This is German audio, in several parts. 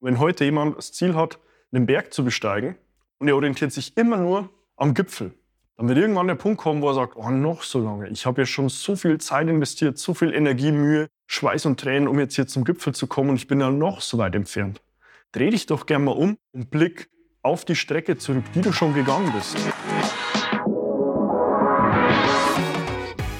Wenn heute jemand das Ziel hat, einen Berg zu besteigen und er orientiert sich immer nur am Gipfel, dann wird irgendwann der Punkt kommen, wo er sagt, oh, noch so lange. Ich habe ja schon so viel Zeit investiert, so viel Energie, Mühe, Schweiß und Tränen, um jetzt hier zum Gipfel zu kommen und ich bin ja noch so weit entfernt. Dreh dich doch gerne mal um und blick auf die Strecke zurück, die du schon gegangen bist.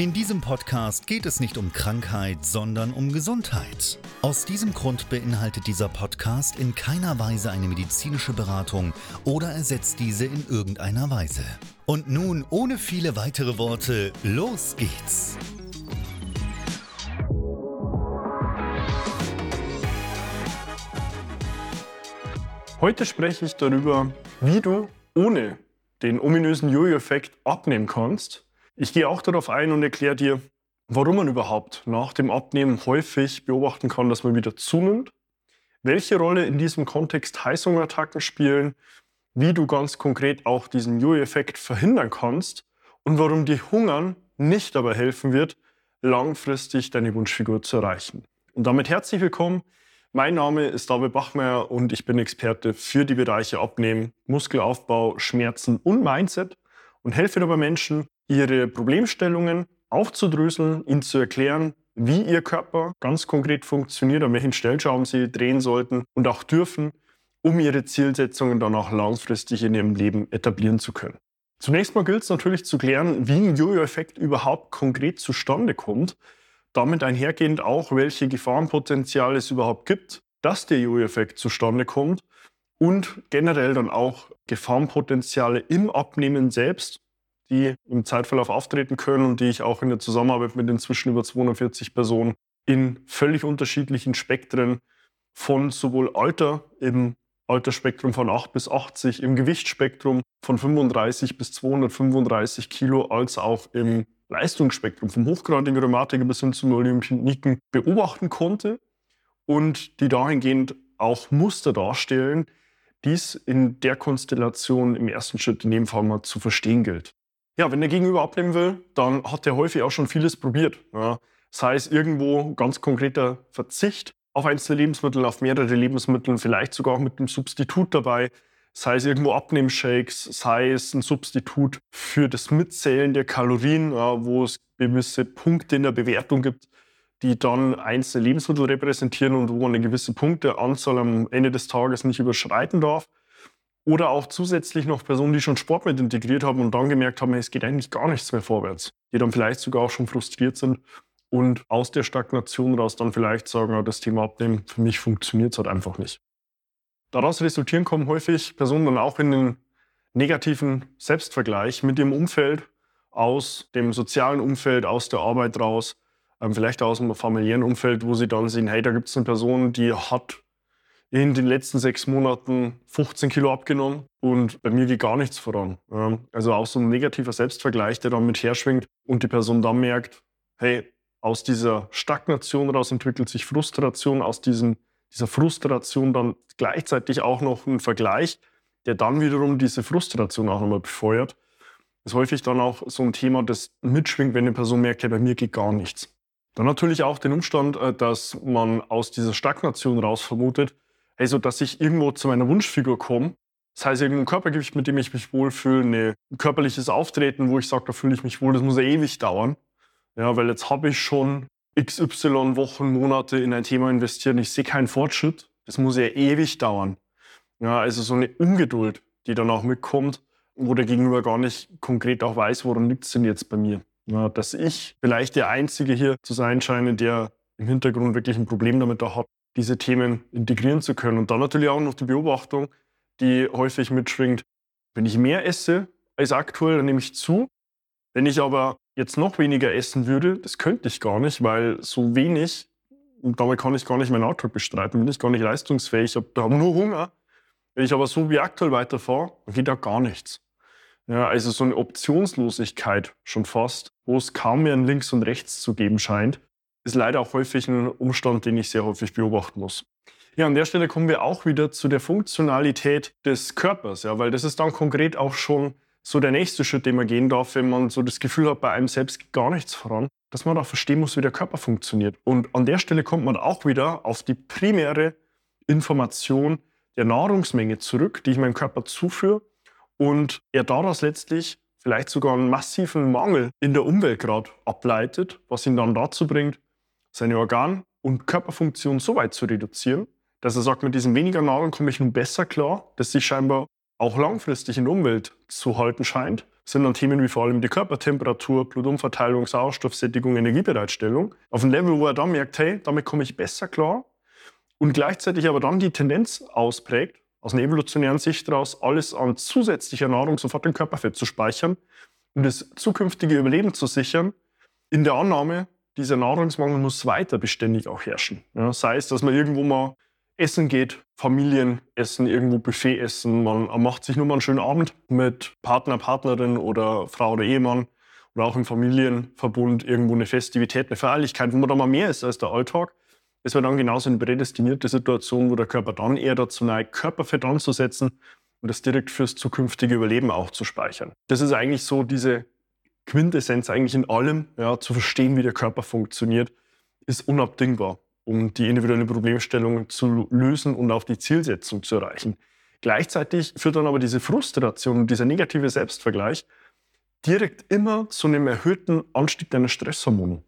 In diesem Podcast geht es nicht um Krankheit, sondern um Gesundheit. Aus diesem Grund beinhaltet dieser Podcast in keiner Weise eine medizinische Beratung oder ersetzt diese in irgendeiner Weise. Und nun, ohne viele weitere Worte, los geht's! Heute spreche ich darüber, wie du ohne den ominösen Jojo-Effekt abnehmen kannst ich gehe auch darauf ein und erkläre dir, warum man überhaupt nach dem Abnehmen häufig beobachten kann, dass man wieder zunimmt, welche Rolle in diesem Kontext Heißhungerattacken spielen, wie du ganz konkret auch diesen Jojo-Effekt verhindern kannst und warum dir Hungern nicht dabei helfen wird, langfristig deine Wunschfigur zu erreichen. Und damit herzlich willkommen. Mein Name ist David Bachmeier und ich bin Experte für die Bereiche Abnehmen, Muskelaufbau, Schmerzen und Mindset und helfe dabei Menschen, ihre Problemstellungen aufzudröseln, ihnen zu erklären, wie ihr Körper ganz konkret funktioniert, an welchen Stellschrauben sie drehen sollten und auch dürfen, um ihre Zielsetzungen dann auch langfristig in ihrem Leben etablieren zu können. Zunächst mal gilt es natürlich zu klären, wie ein Jojo-Effekt überhaupt konkret zustande kommt. Damit einhergehend auch, welche Gefahrenpotenziale es überhaupt gibt, dass der Jojo-Effekt zustande kommt und generell dann auch Gefahrenpotenziale im Abnehmen selbst die im Zeitverlauf auftreten können und die ich auch in der Zusammenarbeit mit inzwischen über 240 Personen in völlig unterschiedlichen Spektren von sowohl Alter im Altersspektrum von 8 bis 80, im Gewichtsspektrum von 35 bis 235 Kilo, als auch im Leistungsspektrum vom hochgradigen Rheumatiker bis hin zum Olympioniken beobachten konnte und die dahingehend auch Muster darstellen, dies in der Konstellation im ersten Schritt in dem Fall mal zu verstehen gilt. Ja, wenn der Gegenüber abnehmen will, dann hat er häufig auch schon vieles probiert. Ja. Sei es irgendwo ganz konkreter Verzicht auf einzelne Lebensmittel, auf mehrere Lebensmittel, vielleicht sogar auch mit einem Substitut dabei. Sei es irgendwo Abnehmshakes, sei es ein Substitut für das Mitzählen der Kalorien, ja, wo es gewisse Punkte in der Bewertung gibt, die dann einzelne Lebensmittel repräsentieren und wo man eine gewisse Punkteanzahl am Ende des Tages nicht überschreiten darf. Oder auch zusätzlich noch Personen, die schon Sport mit integriert haben und dann gemerkt haben, es geht eigentlich gar nichts mehr vorwärts. Die dann vielleicht sogar auch schon frustriert sind und aus der Stagnation raus dann vielleicht sagen, das Thema Abnehmen, für mich funktioniert es halt einfach nicht. Daraus resultieren kommen häufig Personen dann auch in den negativen Selbstvergleich mit dem Umfeld, aus dem sozialen Umfeld, aus der Arbeit raus, ähm, vielleicht aus dem familiären Umfeld, wo sie dann sehen, hey, da gibt es eine Person, die hat in den letzten sechs Monaten 15 Kilo abgenommen und bei mir geht gar nichts voran. Also auch so ein negativer Selbstvergleich, der dann mit herschwingt und die Person dann merkt, hey, aus dieser Stagnation raus entwickelt sich Frustration, aus diesem, dieser Frustration dann gleichzeitig auch noch ein Vergleich, der dann wiederum diese Frustration auch nochmal befeuert. Das ist häufig dann auch so ein Thema, das mitschwingt, wenn eine Person merkt, hey, bei mir geht gar nichts. Dann natürlich auch den Umstand, äh, dass man aus dieser Stagnation raus vermutet, also dass ich irgendwo zu meiner Wunschfigur komme. Das heißt, irgendein Körpergewicht, mit dem ich mich wohlfühle, ein körperliches Auftreten, wo ich sage, da fühle ich mich wohl, das muss ja ewig dauern. Ja, weil jetzt habe ich schon XY Wochen, Monate in ein Thema investiert und ich sehe keinen Fortschritt. das muss ja ewig dauern. Ja, also so eine Ungeduld, die dann auch mitkommt, wo der Gegenüber gar nicht konkret auch weiß, woran liegt es denn jetzt bei mir. Ja, dass ich vielleicht der Einzige hier zu sein scheine, der im Hintergrund wirklich ein Problem damit hat, diese Themen integrieren zu können. Und dann natürlich auch noch die Beobachtung, die häufig mitschwingt. Wenn ich mehr esse als aktuell, dann nehme ich zu. Wenn ich aber jetzt noch weniger essen würde, das könnte ich gar nicht, weil so wenig, und damit kann ich gar nicht meinen Alltag bestreiten, bin ich gar nicht leistungsfähig, ich habe da nur Hunger. Wenn ich aber so wie aktuell weiterfahre, dann geht da gar nichts. Ja, also so eine Optionslosigkeit schon fast, wo es kaum mehr ein Links und Rechts zu geben scheint, ist leider auch häufig ein Umstand, den ich sehr häufig beobachten muss. Ja, an der Stelle kommen wir auch wieder zu der Funktionalität des Körpers, ja, weil das ist dann konkret auch schon so der nächste Schritt, den man gehen darf, wenn man so das Gefühl hat, bei einem selbst geht gar nichts voran, dass man auch verstehen muss, wie der Körper funktioniert. Und an der Stelle kommt man auch wieder auf die primäre Information der Nahrungsmenge zurück, die ich meinem Körper zuführe und er daraus letztlich vielleicht sogar einen massiven Mangel in der Umwelt gerade ableitet, was ihn dann dazu bringt, seine Organ- und Körperfunktion so weit zu reduzieren, dass er sagt, mit diesem weniger Nahrung komme ich nun besser klar, dass sich scheinbar auch langfristig in der Umwelt zu halten scheint, sind dann Themen wie vor allem die Körpertemperatur, Blutumverteilung, Sauerstoffsättigung, Energiebereitstellung. Auf ein Level, wo er dann merkt, hey, damit komme ich besser klar und gleichzeitig aber dann die Tendenz ausprägt, aus einer evolutionären Sicht daraus, alles an zusätzlicher Nahrung sofort im Körperfett zu speichern, um das zukünftige Überleben zu sichern, in der Annahme, dieser Nahrungsmangel muss weiter beständig auch herrschen. Ja, sei es, dass man irgendwo mal essen geht, Familienessen, irgendwo Buffet essen, man macht sich nur mal einen schönen Abend mit Partner, Partnerin oder Frau oder Ehemann oder auch im Familienverbund irgendwo eine Festivität, eine Feierlichkeit, wo man da mal mehr ist als der Alltag. Es wäre dann genauso eine prädestinierte Situation, wo der Körper dann eher dazu neigt, Körperfett anzusetzen und das direkt fürs zukünftige Überleben auch zu speichern. Das ist eigentlich so diese Quintessenz eigentlich in allem, ja, zu verstehen, wie der Körper funktioniert, ist unabdingbar um die individuelle Problemstellung zu lösen und auch die Zielsetzung zu erreichen. Gleichzeitig führt dann aber diese Frustration und dieser negative Selbstvergleich direkt immer zu einem erhöhten Anstieg deiner Stresshormone.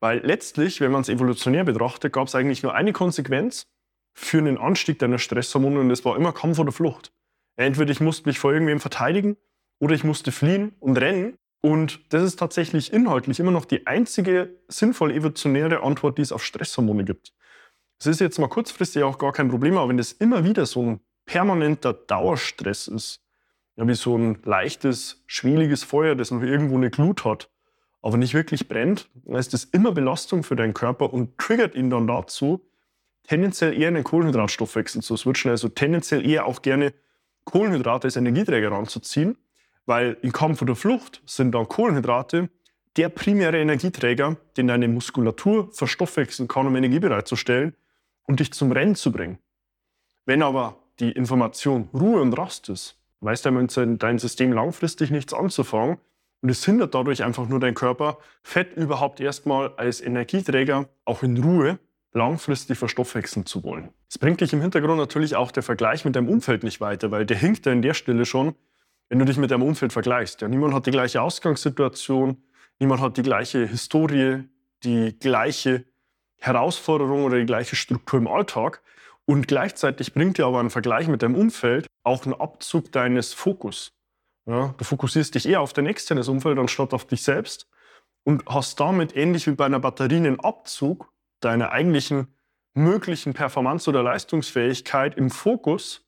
Weil letztlich, wenn man es evolutionär betrachtet, gab es eigentlich nur eine Konsequenz für einen Anstieg deiner Stresshormone und das war immer Kampf oder Flucht. Entweder ich musste mich vor irgendwem verteidigen oder ich musste fliehen und rennen und das ist tatsächlich inhaltlich immer noch die einzige sinnvoll evolutionäre Antwort, die es auf Stresshormone gibt. Es ist jetzt mal kurzfristig auch gar kein Problem, aber wenn das immer wieder so ein permanenter Dauerstress ist, ja, wie so ein leichtes, schwieliges Feuer, das noch irgendwo eine Glut hat, aber nicht wirklich brennt, dann ist das immer Belastung für deinen Körper und triggert ihn dann dazu, tendenziell eher einen Kohlenhydratstoffwechsel zu switchen, also tendenziell eher auch gerne Kohlenhydrate als Energieträger ranzuziehen weil im Kampf oder Flucht sind dann Kohlenhydrate der primäre Energieträger, den deine Muskulatur verstoffwechseln kann, um Energie bereitzustellen und dich zum Rennen zu bringen. Wenn aber die Information Ruhe und Rast ist, weiß dein System langfristig nichts anzufangen und es hindert dadurch einfach nur dein Körper, Fett überhaupt erstmal als Energieträger auch in Ruhe langfristig verstoffwechseln zu wollen. Es bringt dich im Hintergrund natürlich auch der Vergleich mit deinem Umfeld nicht weiter, weil der hinkt an der Stelle schon, wenn du dich mit deinem Umfeld vergleichst. Ja, niemand hat die gleiche Ausgangssituation, niemand hat die gleiche Historie, die gleiche Herausforderung oder die gleiche Struktur im Alltag. Und gleichzeitig bringt dir aber ein Vergleich mit deinem Umfeld auch einen Abzug deines Fokus. Ja, du fokussierst dich eher auf dein externes Umfeld anstatt auf dich selbst und hast damit ähnlich wie bei einer Batterie einen Abzug deiner eigentlichen möglichen Performance oder Leistungsfähigkeit im Fokus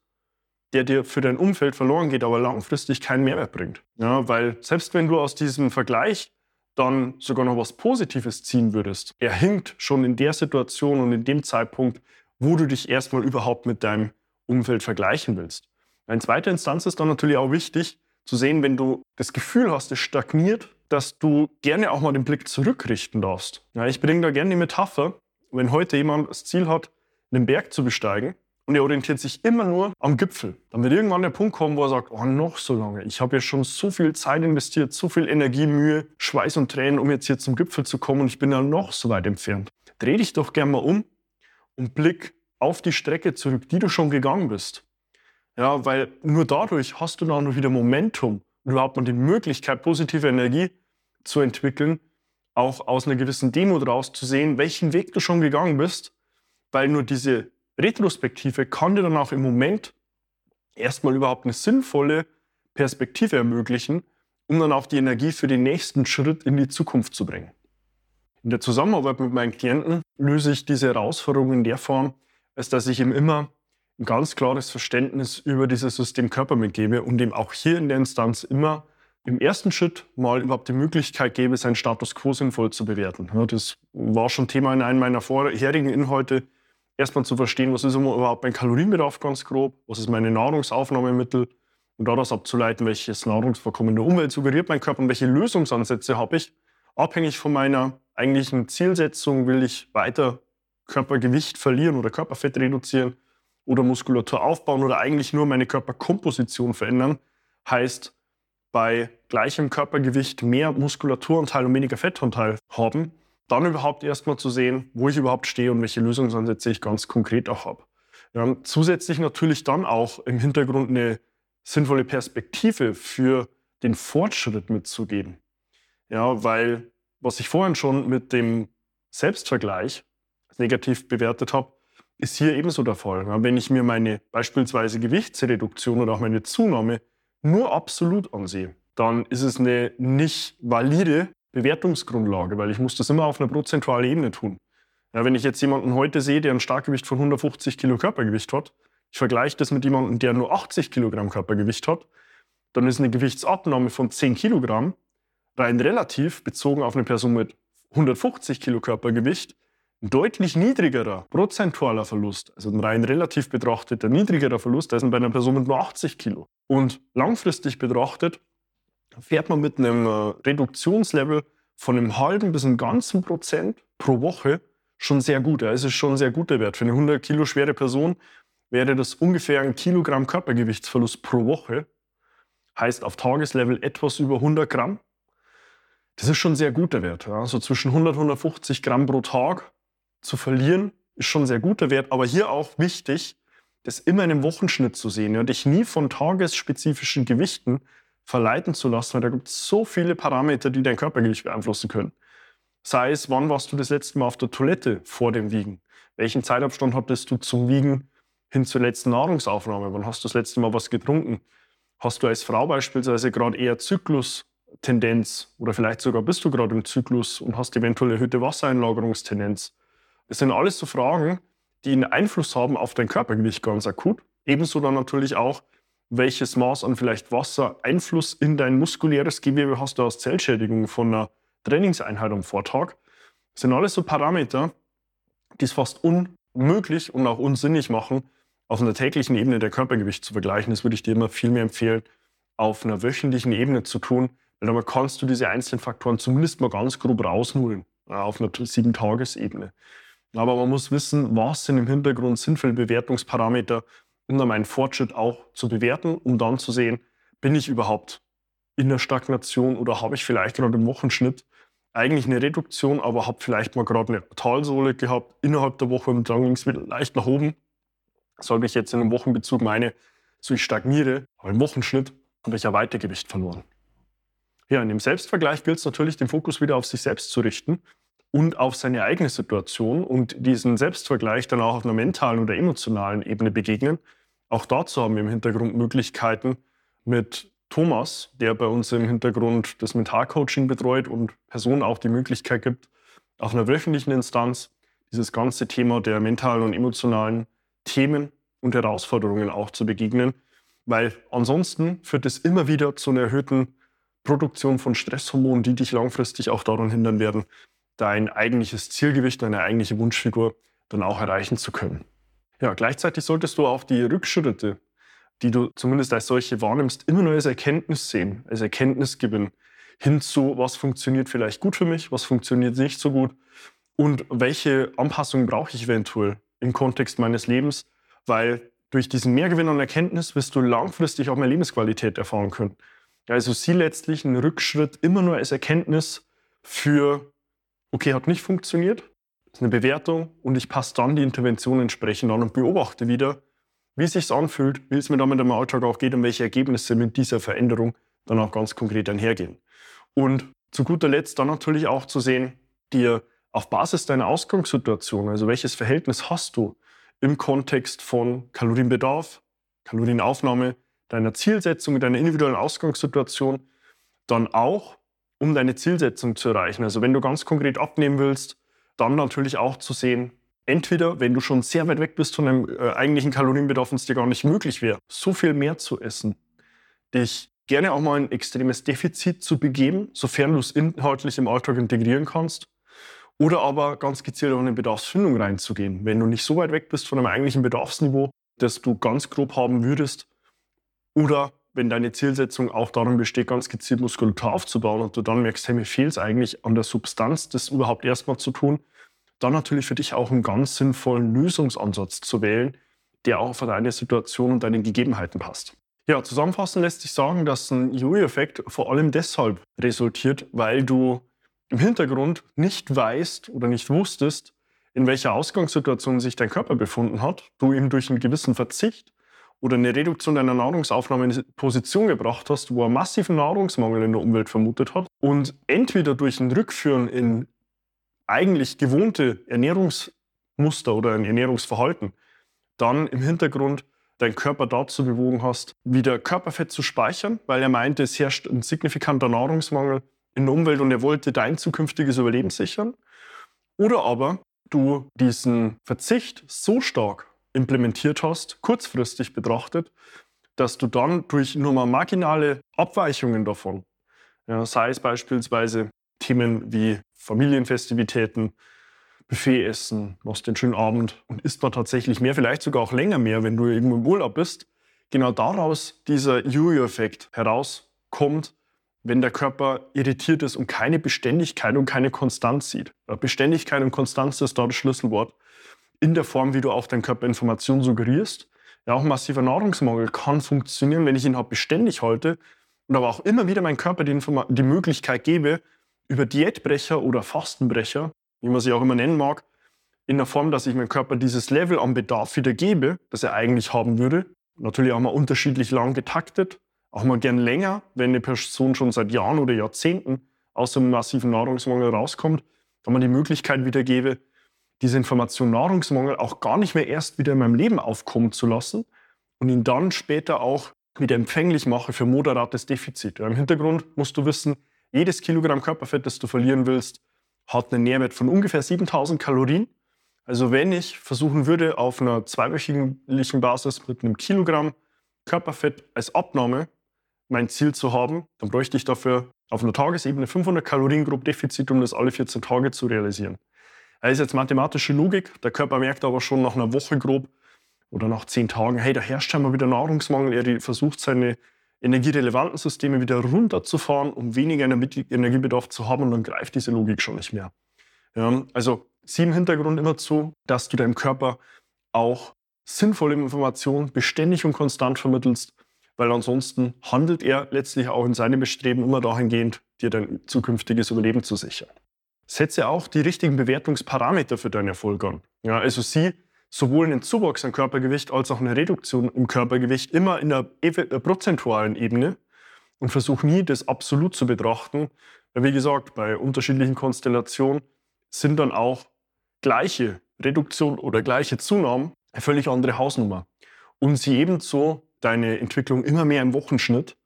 der dir für dein Umfeld verloren geht, aber langfristig keinen Mehrwert bringt. Ja, weil selbst wenn du aus diesem Vergleich dann sogar noch was Positives ziehen würdest, er hinkt schon in der Situation und in dem Zeitpunkt, wo du dich erstmal überhaupt mit deinem Umfeld vergleichen willst. In zweiter Instanz ist dann natürlich auch wichtig zu sehen, wenn du das Gefühl hast, es stagniert, dass du gerne auch mal den Blick zurückrichten darfst. Ja, ich bringe da gerne die Metapher, wenn heute jemand das Ziel hat, einen Berg zu besteigen, und er orientiert sich immer nur am Gipfel. Dann wird irgendwann der Punkt kommen, wo er sagt, oh, noch so lange. Ich habe ja schon so viel Zeit investiert, so viel Energie, Mühe, Schweiß und Tränen, um jetzt hier zum Gipfel zu kommen und ich bin ja noch so weit entfernt. Dreh dich doch gerne mal um und blick auf die Strecke zurück, die du schon gegangen bist. Ja, weil nur dadurch hast du dann wieder Momentum und überhaupt mal die Möglichkeit, positive Energie zu entwickeln, auch aus einer gewissen Demut rauszusehen, welchen Weg du schon gegangen bist, weil nur diese Retrospektive kann dir dann auch im Moment erstmal überhaupt eine sinnvolle Perspektive ermöglichen, um dann auch die Energie für den nächsten Schritt in die Zukunft zu bringen. In der Zusammenarbeit mit meinen Klienten löse ich diese Herausforderung in der Form, als dass ich ihm immer ein ganz klares Verständnis über dieses System Körper mitgebe und ihm auch hier in der Instanz immer im ersten Schritt mal überhaupt die Möglichkeit gebe, seinen Status quo sinnvoll zu bewerten. das war schon Thema in einem meiner vorherigen Inhalte. Erstmal zu verstehen, was ist überhaupt mein Kalorienbedarf ganz grob, was ist meine Nahrungsaufnahmemittel und daraus abzuleiten, welches Nahrungsvorkommen in der Umwelt suggeriert mein Körper und welche Lösungsansätze habe ich. Abhängig von meiner eigentlichen Zielsetzung will ich weiter Körpergewicht verlieren oder Körperfett reduzieren oder Muskulatur aufbauen oder eigentlich nur meine Körperkomposition verändern. Heißt, bei gleichem Körpergewicht mehr Muskulaturanteil und weniger Fettanteil haben, dann überhaupt erstmal zu sehen, wo ich überhaupt stehe und welche Lösungsansätze ich ganz konkret auch habe. Ja, zusätzlich natürlich dann auch im Hintergrund eine sinnvolle Perspektive für den Fortschritt mitzugeben. Ja, weil was ich vorhin schon mit dem Selbstvergleich negativ bewertet habe, ist hier ebenso der Fall. Wenn ich mir meine beispielsweise Gewichtsreduktion oder auch meine Zunahme nur absolut ansehe, dann ist es eine nicht valide Bewertungsgrundlage, weil ich muss das immer auf einer prozentualen Ebene tun. Ja, wenn ich jetzt jemanden heute sehe, der ein Starkgewicht von 150 Kilo Körpergewicht hat, ich vergleiche das mit jemandem, der nur 80 Kilogramm Körpergewicht hat, dann ist eine Gewichtsabnahme von 10 Kilogramm rein relativ bezogen auf eine Person mit 150 Kilo Körpergewicht ein deutlich niedrigerer prozentualer Verlust, also ein rein relativ betrachteter niedrigerer Verlust, als bei einer Person mit nur 80 Kilo. Und langfristig betrachtet fährt man mit einem äh, Reduktionslevel von einem halben bis einem ganzen Prozent pro Woche schon sehr gut. Es ist schon ein sehr guter Wert. Für eine 100 Kilo schwere Person wäre das ungefähr ein Kilogramm Körpergewichtsverlust pro Woche. Heißt auf Tageslevel etwas über 100 Gramm. Das ist schon ein sehr guter Wert. Ja. So zwischen 100 und 150 Gramm pro Tag zu verlieren, ist schon ein sehr guter Wert. Aber hier auch wichtig, das immer in einem Wochenschnitt zu sehen ja, und dich nie von tagesspezifischen Gewichten verleiten zu lassen, weil da gibt es so viele Parameter, die dein Körpergewicht beeinflussen können. Sei es, wann warst du das letzte Mal auf der Toilette vor dem Wiegen? Welchen Zeitabstand hattest du zum Wiegen hin zur letzten Nahrungsaufnahme? Wann hast du das letzte Mal was getrunken? Hast du als Frau beispielsweise gerade eher Zyklustendenz oder vielleicht sogar bist du gerade im Zyklus und hast eventuell erhöhte Wassereinlagerungstendenz? Das sind alles so Fragen, die einen Einfluss haben auf dein Körpergewicht ganz akut. Ebenso dann natürlich auch, welches Maß an vielleicht Wasser Einfluss in dein muskuläres Gewebe hast du aus Zellschädigung von einer Trainingseinheit am Vortag. Das sind alles so Parameter, die es fast unmöglich und auch unsinnig machen, auf einer täglichen Ebene der Körpergewicht zu vergleichen. Das würde ich dir immer viel mehr empfehlen, auf einer wöchentlichen Ebene zu tun, weil damit kannst du diese einzelnen Faktoren zumindest mal ganz grob rausnudeln, auf einer Sieben-Tages-Ebene. Aber man muss wissen, was sind im Hintergrund sinnvolle Bewertungsparameter, um dann meinen Fortschritt auch zu bewerten, um dann zu sehen, bin ich überhaupt in der Stagnation oder habe ich vielleicht gerade im Wochenschnitt eigentlich eine Reduktion, aber habe vielleicht mal gerade eine Talsohle gehabt innerhalb der Woche und dann ging es wieder leicht nach oben. Sage ich jetzt in einem Wochenbezug meine, so ich stagniere, aber im Wochenschnitt habe ich ja Weitergewicht verloren. Ja, in dem Selbstvergleich gilt es natürlich, den Fokus wieder auf sich selbst zu richten und auf seine eigene Situation und diesen Selbstvergleich dann auch auf einer mentalen oder emotionalen Ebene begegnen. Auch dazu haben wir im Hintergrund Möglichkeiten mit Thomas, der bei uns im Hintergrund das Mentalcoaching betreut und Personen auch die Möglichkeit gibt, auf einer wöchentlichen Instanz dieses ganze Thema der mentalen und emotionalen Themen und Herausforderungen auch zu begegnen. Weil ansonsten führt es immer wieder zu einer erhöhten Produktion von Stresshormonen, die dich langfristig auch daran hindern werden, dein eigentliches Zielgewicht, deine eigentliche Wunschfigur dann auch erreichen zu können. Ja, gleichzeitig solltest du auch die Rückschritte, die du zumindest als solche wahrnimmst, immer nur als Erkenntnis sehen, als Erkenntnisgewinn hinzu, was funktioniert vielleicht gut für mich, was funktioniert nicht so gut und welche Anpassungen brauche ich eventuell im Kontext meines Lebens, weil durch diesen Mehrgewinn an Erkenntnis wirst du langfristig auch mehr Lebensqualität erfahren können. Also sieh letztlich einen Rückschritt immer nur als Erkenntnis für okay, hat nicht funktioniert, das ist eine Bewertung und ich passe dann die Intervention entsprechend an und beobachte wieder, wie es sich anfühlt, wie es mir damit im Alltag auch geht und welche Ergebnisse mit dieser Veränderung dann auch ganz konkret einhergehen. Und zu guter Letzt dann natürlich auch zu sehen, dir auf Basis deiner Ausgangssituation, also welches Verhältnis hast du im Kontext von Kalorienbedarf, Kalorienaufnahme, deiner Zielsetzung, deiner individuellen Ausgangssituation, dann auch, um deine Zielsetzung zu erreichen. Also wenn du ganz konkret abnehmen willst, dann natürlich auch zu sehen, entweder, wenn du schon sehr weit weg bist von deinem äh, eigentlichen Kalorienbedarf und es dir gar nicht möglich wäre, so viel mehr zu essen, dich gerne auch mal ein extremes Defizit zu begeben, sofern du es inhaltlich im Alltag integrieren kannst. Oder aber ganz gezielt auf eine Bedarfsfindung reinzugehen. Wenn du nicht so weit weg bist von einem eigentlichen Bedarfsniveau, das du ganz grob haben würdest. Oder wenn deine Zielsetzung auch darin besteht, ganz gezielt Muskulatur aufzubauen und du dann merkst, hey, mir fehlt es eigentlich an der Substanz, das überhaupt erstmal zu tun, dann natürlich für dich auch einen ganz sinnvollen Lösungsansatz zu wählen, der auch auf deine Situation und deine Gegebenheiten passt. Ja, zusammenfassend lässt sich sagen, dass ein Jojo-Effekt vor allem deshalb resultiert, weil du im Hintergrund nicht weißt oder nicht wusstest, in welcher Ausgangssituation sich dein Körper befunden hat, du ihm durch einen gewissen Verzicht oder eine Reduktion deiner Nahrungsaufnahme in eine Position gebracht hast, wo er massiven Nahrungsmangel in der Umwelt vermutet hat und entweder durch ein Rückführen in eigentlich gewohnte Ernährungsmuster oder ein Ernährungsverhalten dann im Hintergrund deinen Körper dazu bewogen hast, wieder Körperfett zu speichern, weil er meinte, es herrscht ein signifikanter Nahrungsmangel in der Umwelt und er wollte dein zukünftiges Überleben sichern. Oder aber du diesen Verzicht so stark implementiert hast, kurzfristig betrachtet, dass du dann durch nur mal marginale Abweichungen davon, ja, sei es beispielsweise Themen wie Familienfestivitäten, Buffet essen, machst den schönen Abend und isst mal tatsächlich mehr, vielleicht sogar auch länger mehr, wenn du irgendwo im Urlaub bist. Genau daraus dieser Jojo-Effekt herauskommt, wenn der Körper irritiert ist und keine Beständigkeit und keine Konstanz sieht. Beständigkeit und Konstanz ist da das Schlüsselwort. In der Form, wie du auch deinen Körper Informationen suggerierst. Ja, auch massiver Nahrungsmangel kann funktionieren, wenn ich ihn halt beständig halte und aber auch immer wieder meinem Körper die, die Möglichkeit gebe, über Diätbrecher oder Fastenbrecher wie man sie auch immer nennen mag, in der Form, dass ich meinem Körper dieses Level an Bedarf wieder gebe, das er eigentlich haben würde. Natürlich auch mal unterschiedlich lang getaktet, auch mal gern länger, wenn eine Person schon seit Jahren oder Jahrzehnten aus einem massiven Nahrungsmangel rauskommt, da man die Möglichkeit wieder gebe, diese Information Nahrungsmangel auch gar nicht mehr erst wieder in meinem Leben aufkommen zu lassen und ihn dann später auch wieder empfänglich mache für moderates Defizit. Im Hintergrund musst du wissen, jedes Kilogramm Körperfett, das du verlieren willst, hat einen Nährwert von ungefähr 7000 Kalorien. Also wenn ich versuchen würde, auf einer zweiwöchigen Basis mit einem Kilogramm Körperfett als Abnahme mein Ziel zu haben, dann bräuchte ich dafür auf einer Tagesebene 500 Kalorien grob Defizit, um das alle 14 Tage zu realisieren. Das ist jetzt mathematische Logik. Der Körper merkt aber schon nach einer Woche grob oder nach 10 Tagen, hey, da herrscht scheinbar wieder Nahrungsmangel. Er versucht seine energierelevanten Systeme wieder runterzufahren, um weniger Energiebedarf zu haben und dann greift diese Logik schon nicht mehr. Ja, also sieh im Hintergrund immer zu, dass du deinem Körper auch sinnvolle Informationen beständig und konstant vermittelst, weil ansonsten handelt er letztlich auch in seinem Bestreben immer dahingehend, dir dein zukünftiges Überleben zu sichern. Setze auch die richtigen Bewertungsparameter für deinen Erfolg an. Ja, also sieh sowohl einen Zuwachs an Körpergewicht als auch eine Reduktion im Körpergewicht immer in der äh, prozentualen Ebene und versuche nie, das absolut zu betrachten. Wie gesagt, bei unterschiedlichen Konstellationen sind dann auch gleiche Reduktion oder gleiche Zunahmen eine völlig andere Hausnummer. Und sie ebenso deine Entwicklung immer mehr im Wochenschnitt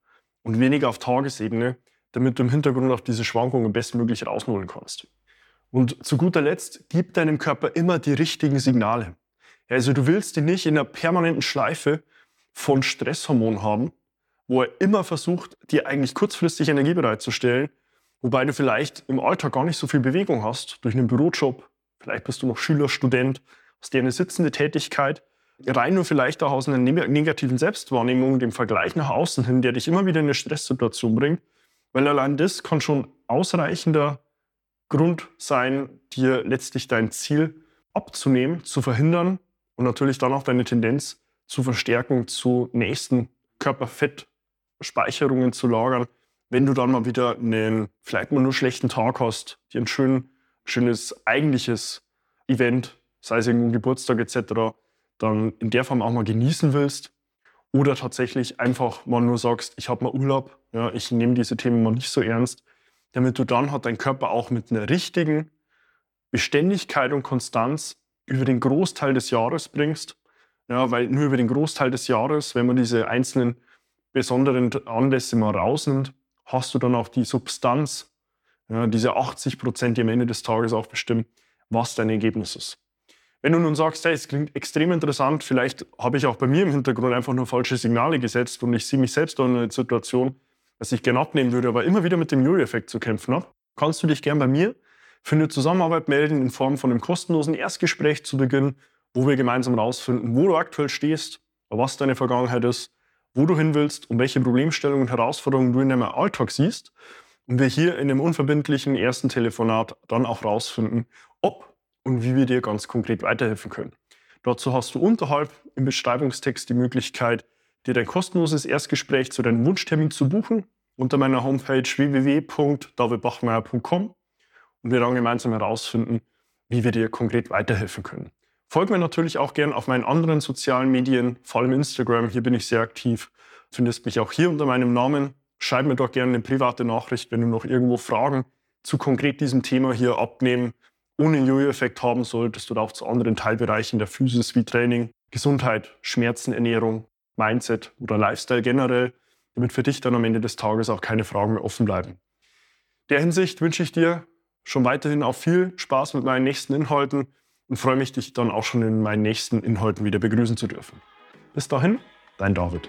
und weniger auf Tagesebene, damit du im Hintergrund auch diese Schwankungen bestmöglich rausholen kannst. Und zu guter Letzt, gib deinem Körper immer die richtigen Signale. Also du willst ihn nicht in einer permanenten Schleife von Stresshormonen haben, wo er immer versucht, dir eigentlich kurzfristig Energie bereitzustellen, wobei du vielleicht im Alltag gar nicht so viel Bewegung hast, durch einen Bürojob, vielleicht bist du noch Schüler, Student, hast dir eine sitzende Tätigkeit, rein nur vielleicht auch aus einer negativen Selbstwahrnehmung, dem Vergleich nach außen hin, der dich immer wieder in eine Stresssituation bringt, weil allein das kann schon ausreichender Grund sein, dir letztlich dein Ziel abzunehmen, zu verhindern und natürlich dann auch deine Tendenz zu verstärken, zu nächsten Körperfettspeicherungen zu lagern, wenn du dann mal wieder einen vielleicht mal nur schlechten Tag hast, dir ein schön, schönes eigentliches Event, sei es irgendein Geburtstag etc., dann in der Form auch mal genießen willst oder tatsächlich einfach mal nur sagst, ich habe mal Urlaub, ja, ich nehme diese Themen mal nicht so ernst, damit du dann hat dein Körper auch mit einer richtigen Beständigkeit und Konstanz über den Großteil des Jahres bringst. Ja, weil nur über den Großteil des Jahres, wenn man diese einzelnen besonderen Anlässe mal rausnimmt, hast du dann auch die Substanz, ja, diese 80 Prozent, die am Ende des Tages auch bestimmen, was dein Ergebnis ist. Wenn du nun sagst, hey, es klingt extrem interessant, vielleicht habe ich auch bei mir im Hintergrund einfach nur falsche Signale gesetzt und ich sehe mich selbst in einer Situation, dass ich gerne abnehmen würde, aber immer wieder mit dem Jojo-Effekt zu kämpfen habe, kannst du dich gern bei mir für eine Zusammenarbeit melden in Form von einem kostenlosen Erstgespräch zu Beginn, wo wir gemeinsam herausfinden, wo du aktuell stehst, was deine Vergangenheit ist, wo du hin willst und welche Problemstellungen und Herausforderungen du in deinem Alltag siehst. Und wir hier in einem unverbindlichen ersten Telefonat dann auch herausfinden, ob und wie wir dir ganz konkret weiterhelfen können. Dazu hast du unterhalb im Beschreibungstext die Möglichkeit, dir dein kostenloses Erstgespräch zu deinem Wunschtermin zu buchen unter meiner Homepage www.davidbachmeier.com und wir dann gemeinsam herausfinden, wie wir dir konkret weiterhelfen können. Folge mir natürlich auch gern auf meinen anderen sozialen Medien, vor allem Instagram. Hier bin ich sehr aktiv. Findest mich auch hier unter meinem Namen. Schreib mir doch gerne eine private Nachricht, wenn du noch irgendwo Fragen zu konkret diesem Thema hier abnehmen ohne Jojo-Effekt haben solltest oder auch zu anderen Teilbereichen der Physis wie Training, Gesundheit, Schmerzen, Ernährung, Mindset oder Lifestyle generell, damit für dich dann am Ende des Tages auch keine Fragen mehr offen bleiben. In der Hinsicht wünsche ich dir schon weiterhin auch viel Spaß mit meinen nächsten Inhalten und freue mich, dich dann auch schon in meinen nächsten Inhalten wieder begrüßen zu dürfen. Bis dahin, dein David.